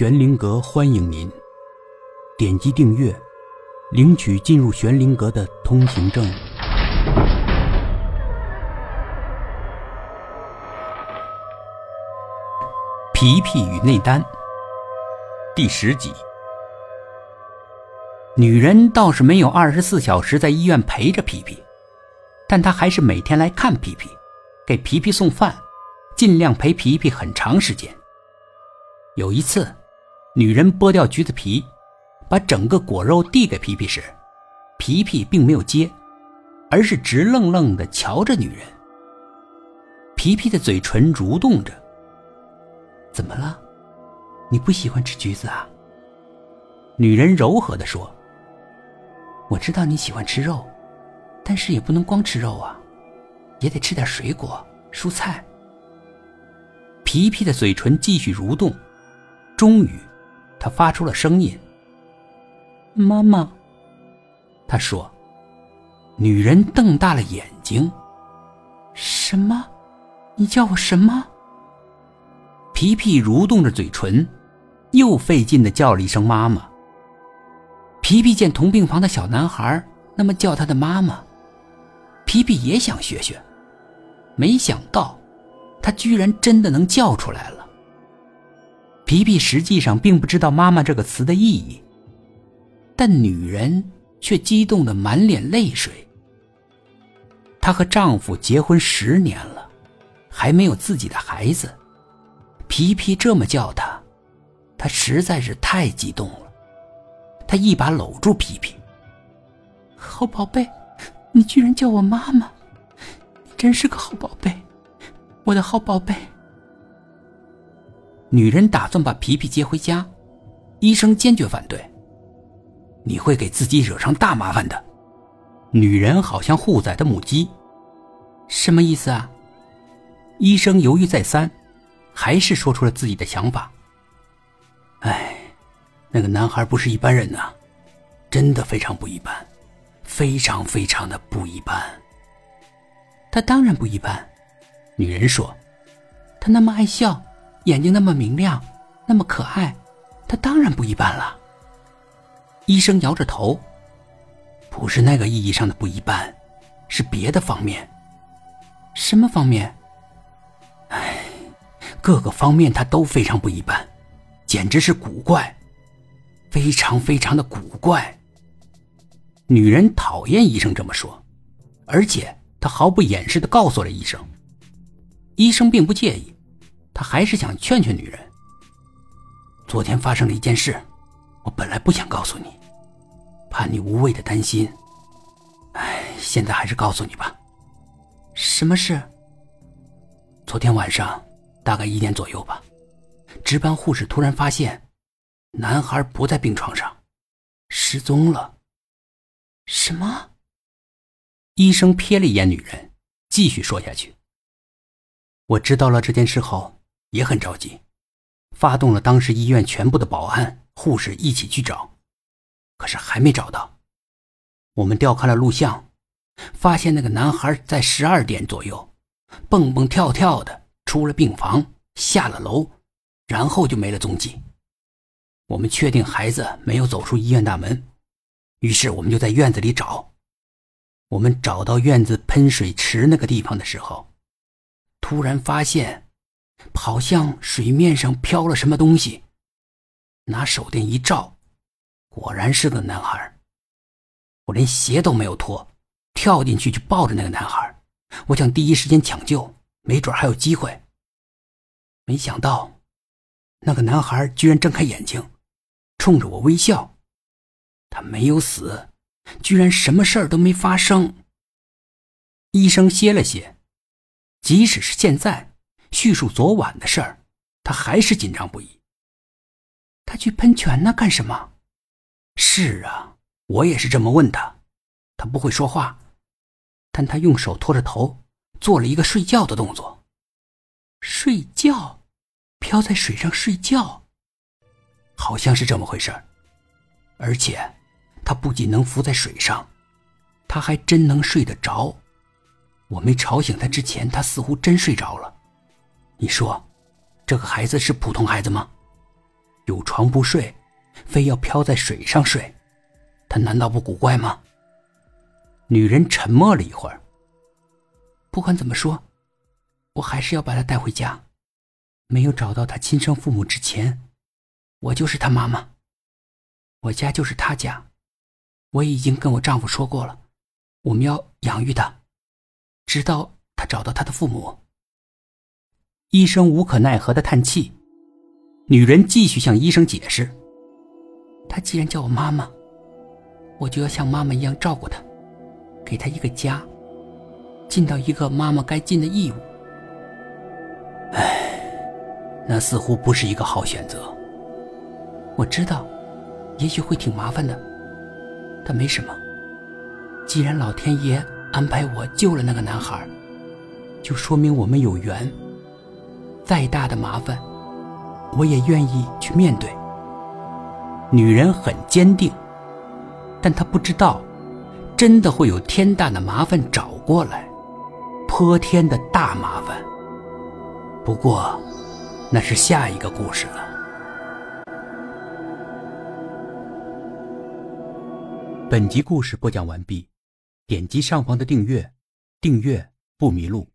玄灵阁欢迎您，点击订阅，领取进入玄灵阁的通行证。皮皮与内丹，第十集。女人倒是没有二十四小时在医院陪着皮皮，但她还是每天来看皮皮，给皮皮送饭，尽量陪皮皮很长时间。有一次，女人剥掉橘子皮，把整个果肉递给皮皮时，皮皮并没有接，而是直愣愣地瞧着女人。皮皮的嘴唇蠕动着。怎么了？你不喜欢吃橘子啊？女人柔和地说：“我知道你喜欢吃肉，但是也不能光吃肉啊，也得吃点水果、蔬菜。”皮皮的嘴唇继续蠕动。终于，他发出了声音：“妈妈。”他说。女人瞪大了眼睛：“什么？你叫我什么？”皮皮蠕动着嘴唇，又费劲的叫了一声“妈妈”。皮皮见同病房的小男孩那么叫他的妈妈，皮皮也想学学，没想到，他居然真的能叫出来了。皮皮实际上并不知道“妈妈”这个词的意义，但女人却激动的满脸泪水。她和丈夫结婚十年了，还没有自己的孩子。皮皮这么叫她，她实在是太激动了。她一把搂住皮皮：“好宝贝，你居然叫我妈妈，你真是个好宝贝，我的好宝贝。”女人打算把皮皮接回家，医生坚决反对。你会给自己惹上大麻烦的。女人好像护崽的母鸡，什么意思啊？医生犹豫再三，还是说出了自己的想法。哎，那个男孩不是一般人呐，真的非常不一般，非常非常的不一般。他当然不一般，女人说，他那么爱笑。眼睛那么明亮，那么可爱，他当然不一般了。医生摇着头，不是那个意义上的不一般，是别的方面。什么方面？哎，各个方面他都非常不一般，简直是古怪，非常非常的古怪。女人讨厌医生这么说，而且她毫不掩饰的告诉了医生。医生并不介意。他还是想劝劝女人。昨天发生了一件事，我本来不想告诉你，怕你无谓的担心。哎，现在还是告诉你吧。什么事？昨天晚上大概一点左右吧，值班护士突然发现，男孩不在病床上，失踪了。什么？医生瞥了一眼女人，继续说下去。我知道了这件事后。也很着急，发动了当时医院全部的保安、护士一起去找，可是还没找到。我们调看了录像，发现那个男孩在十二点左右蹦蹦跳跳的出了病房，下了楼，然后就没了踪迹。我们确定孩子没有走出医院大门，于是我们就在院子里找。我们找到院子喷水池那个地方的时候，突然发现。好像水面上飘了什么东西，拿手电一照，果然是个男孩。我连鞋都没有脱，跳进去就抱着那个男孩，我想第一时间抢救，没准还有机会。没想到，那个男孩居然睁开眼睛，冲着我微笑。他没有死，居然什么事儿都没发生。医生歇了歇，即使是现在。叙述昨晚的事儿，他还是紧张不已。他去喷泉那，干什么？是啊，我也是这么问他。他不会说话，但他用手托着头，做了一个睡觉的动作。睡觉，飘在水上睡觉，好像是这么回事儿。而且，他不仅能浮在水上，他还真能睡得着。我没吵醒他之前，他似乎真睡着了。你说，这个孩子是普通孩子吗？有床不睡，非要漂在水上睡，他难道不古怪吗？女人沉默了一会儿。不管怎么说，我还是要把他带回家。没有找到他亲生父母之前，我就是他妈妈。我家就是他家，我已经跟我丈夫说过了，我们要养育他，直到他找到他的父母。医生无可奈何的叹气，女人继续向医生解释：“他既然叫我妈妈，我就要像妈妈一样照顾他，给他一个家，尽到一个妈妈该尽的义务。”唉，那似乎不是一个好选择。我知道。也许会挺麻烦的，但没什么。既然老天爷安排我救了那个男孩，就说明我们有缘。再大的麻烦，我也愿意去面对。女人很坚定，但她不知道，真的会有天大的麻烦找过来，泼天的大麻烦。不过，那是下一个故事了。本集故事播讲完毕，点击上方的订阅，订阅不迷路。